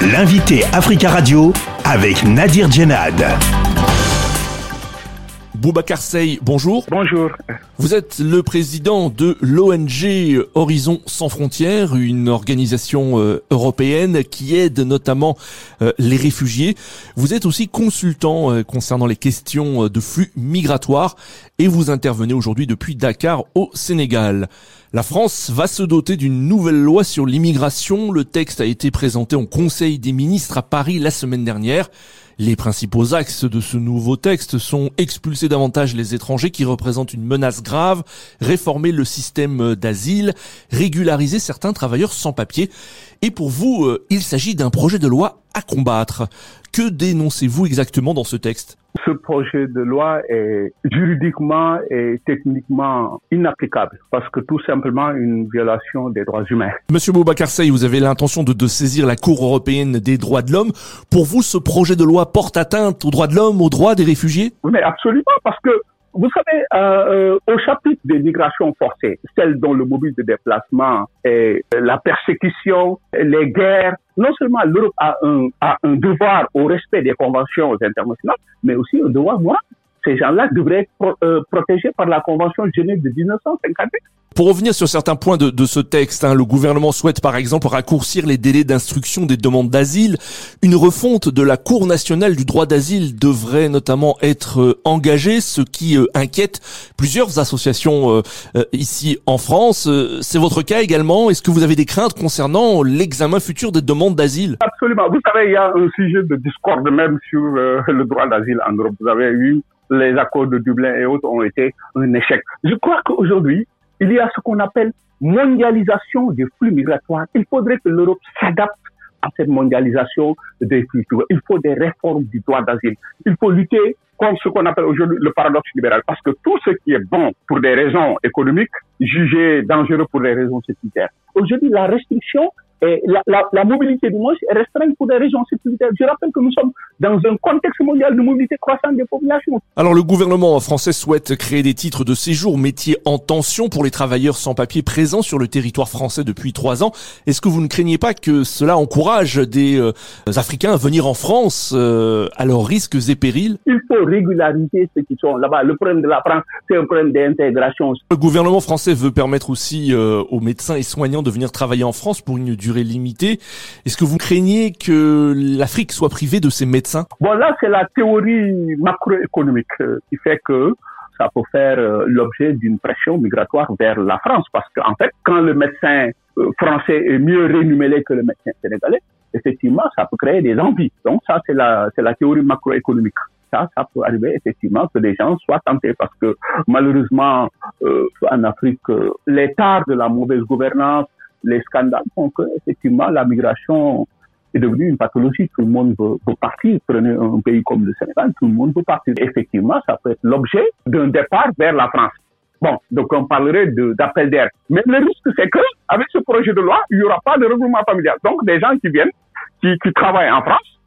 L'invité Africa Radio avec Nadir Djenad. Boubacar Sey, bonjour. Bonjour. Vous êtes le président de l'ONG Horizon sans frontières, une organisation euh, européenne qui aide notamment euh, les réfugiés. Vous êtes aussi consultant euh, concernant les questions de flux migratoires et vous intervenez aujourd'hui depuis Dakar au Sénégal. La France va se doter d'une nouvelle loi sur l'immigration. Le texte a été présenté au Conseil des ministres à Paris la semaine dernière. Les principaux axes de ce nouveau texte sont expulser davantage les étrangers qui représentent une menace grave, réformer le système d'asile, régulariser certains travailleurs sans papier. Et pour vous, euh, il s'agit d'un projet de loi à combattre. Que dénoncez-vous exactement dans ce texte? Ce projet de loi est juridiquement et techniquement inapplicable parce que tout simplement une violation des droits humains. Monsieur Boubacar Sey, vous avez l'intention de, de, saisir la Cour européenne des droits de l'homme. Pour vous, ce projet de loi porte atteinte aux droits de l'homme, aux droits des réfugiés? Oui, mais absolument, parce que vous savez, euh, euh, au chapitre des migrations forcées, celles dont le mobile de déplacement est la persécution, les guerres, non seulement l'Europe a un, a un devoir au respect des conventions internationales, mais aussi un devoir moral ces gens-là devraient être pro euh, protégés par la Convention de Genève de 1958. Pour revenir sur certains points de, de ce texte, hein, le gouvernement souhaite par exemple raccourcir les délais d'instruction des demandes d'asile. Une refonte de la Cour nationale du droit d'asile devrait notamment être euh, engagée, ce qui euh, inquiète plusieurs associations euh, euh, ici en France. C'est votre cas également. Est-ce que vous avez des craintes concernant l'examen futur des demandes d'asile? Absolument. Vous savez, il y a un sujet de discorde même sur le droit d'asile en Europe. Vous avez eu les accords de Dublin et autres ont été un échec. Je crois qu'aujourd'hui, il y a ce qu'on appelle mondialisation des flux migratoires. Il faudrait que l'Europe s'adapte à cette mondialisation des flux. Il faut des réformes du droit d'asile. Il faut lutter contre ce qu'on appelle aujourd'hui le paradoxe libéral. Parce que tout ce qui est bon pour des raisons économiques, jugé dangereux pour des raisons sécuritaires. Aujourd'hui, la restriction et la, la, la, mobilité du monde est restreinte pour des régions sécuritaires. Je rappelle que nous sommes dans un contexte mondial de mobilité croissante des populations. Alors le gouvernement français souhaite créer des titres de séjour métiers en tension pour les travailleurs sans papier présents sur le territoire français depuis trois ans. Est-ce que vous ne craignez pas que cela encourage des euh, Africains à venir en France euh, à leurs risques et périls? Il faut régulariser ceux qui sont là-bas. Le problème de la France, c'est un problème d'intégration. Le gouvernement français veut permettre aussi euh, aux médecins et soignants de venir travailler en France pour une durée durée limitée. Est-ce que vous craignez que l'Afrique soit privée de ses médecins? Bon, là, c'est la théorie macroéconomique euh, qui fait que ça peut faire euh, l'objet d'une pression migratoire vers la France. Parce qu'en fait, quand le médecin euh, français est mieux rémunéré que le médecin sénégalais, effectivement, ça peut créer des envies. Donc ça, c'est la, c'est la théorie macroéconomique. Ça, ça peut arriver effectivement que des gens soient tentés parce que malheureusement, euh, en Afrique, tares de la mauvaise gouvernance, les scandales font que effectivement la migration est devenue une pathologie. Tout le monde veut, partir. Prenez un pays comme le Sénégal, tout le monde veut partir. Effectivement, ça peut être l'objet d'un départ vers la France. Bon, donc on parlerait d'appel d'air. Mais le risque, c'est que avec ce projet de loi, il n'y aura pas de regroupement familial. Donc des gens qui viennent, qui travaillent en France,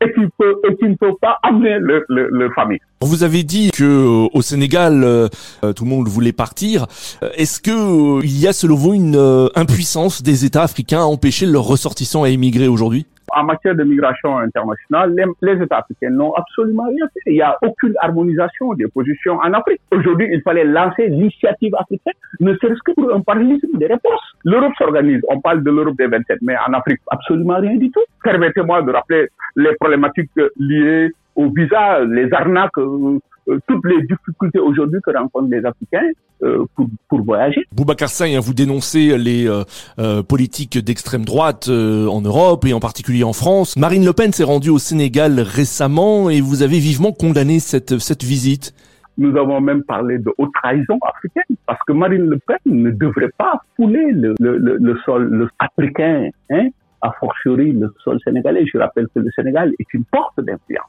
et qui, peut, et qui ne peuvent pas amener leur, leur, leur famille. Vous avez dit que euh, au Sénégal, euh, tout le monde voulait partir. Est-ce que euh, il y a selon vous une impuissance des États africains à empêcher leurs ressortissants à émigrer aujourd'hui? En matière de migration internationale, les, États africains n'ont absolument rien fait. Il n'y a aucune harmonisation des positions en Afrique. Aujourd'hui, il fallait lancer l'initiative africaine, ne serait-ce que pour un parallélisme des réponses. L'Europe s'organise. On parle de l'Europe des 27, mais en Afrique, absolument rien du tout. Permettez-moi de rappeler les problématiques liées au visa, les arnaques, euh, toutes les difficultés aujourd'hui que rencontrent les Africains euh, pour, pour voyager. Boubacar Seye, vous dénoncez les euh, euh, politiques d'extrême droite en Europe et en particulier en France. Marine Le Pen s'est rendue au Sénégal récemment et vous avez vivement condamné cette, cette visite. Nous avons même parlé de haute trahison africaine parce que Marine Le Pen ne devrait pas fouler le, le, le, le sol africain, hein, a fortiori le sol sénégalais. Je rappelle que le Sénégal est une porte d'influence.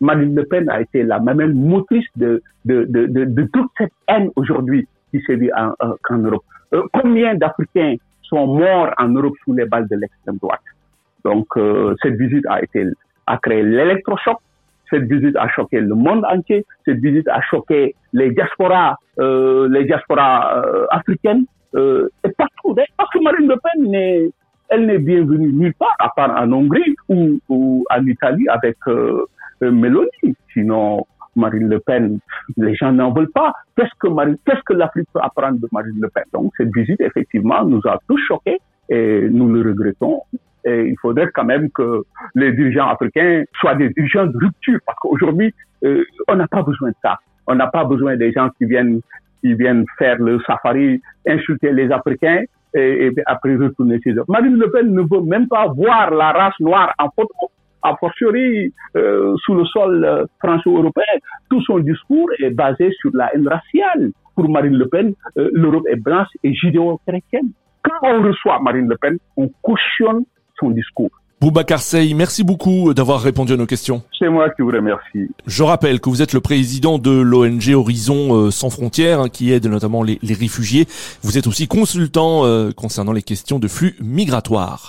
Marine Le Pen a été la même motrice de, de, de, de, toute cette haine aujourd'hui qui sévit en, euh, en Europe. Euh, combien d'Africains sont morts en Europe sous les balles de l'extrême droite? Donc euh, cette visite a été a créé l'électrochoc. Cette visite a choqué le monde entier. Cette visite a choqué les diasporas, euh, les diasporas africaines et partout. Parce que Marine Le Pen n'est elle n'est bienvenue nulle part, à part en Hongrie ou, ou en Italie avec euh, euh Mélanie. Sinon, Marine Le Pen, les gens n'en veulent pas. Qu'est-ce que Marine, qu'est-ce que l'Afrique peut apprendre de Marine Le Pen? Donc, cette visite, effectivement, nous a tous choqués et nous le regrettons. Et il faudrait quand même que les dirigeants africains soient des dirigeants de rupture, parce qu'aujourd'hui, euh, on n'a pas besoin de ça. On n'a pas besoin des gens qui viennent qui viennent faire le safari, insulter les Africains et, et après retourner chez eux. Marine Le Pen ne veut même pas voir la race noire en photo a fortiori euh, sous le sol euh, franco-européen. Tout son discours est basé sur la haine raciale. Pour Marine Le Pen, euh, l'Europe est blanche et judéo-chrétienne. Quand on reçoit Marine Le Pen, on cautionne son discours. Boubacar Sey, merci beaucoup d'avoir répondu à nos questions. C'est moi qui vous remercie. Je rappelle que vous êtes le président de l'ONG Horizon euh, sans frontières, hein, qui aide notamment les, les, réfugiés. Vous êtes aussi consultant euh, concernant les questions de flux migratoires.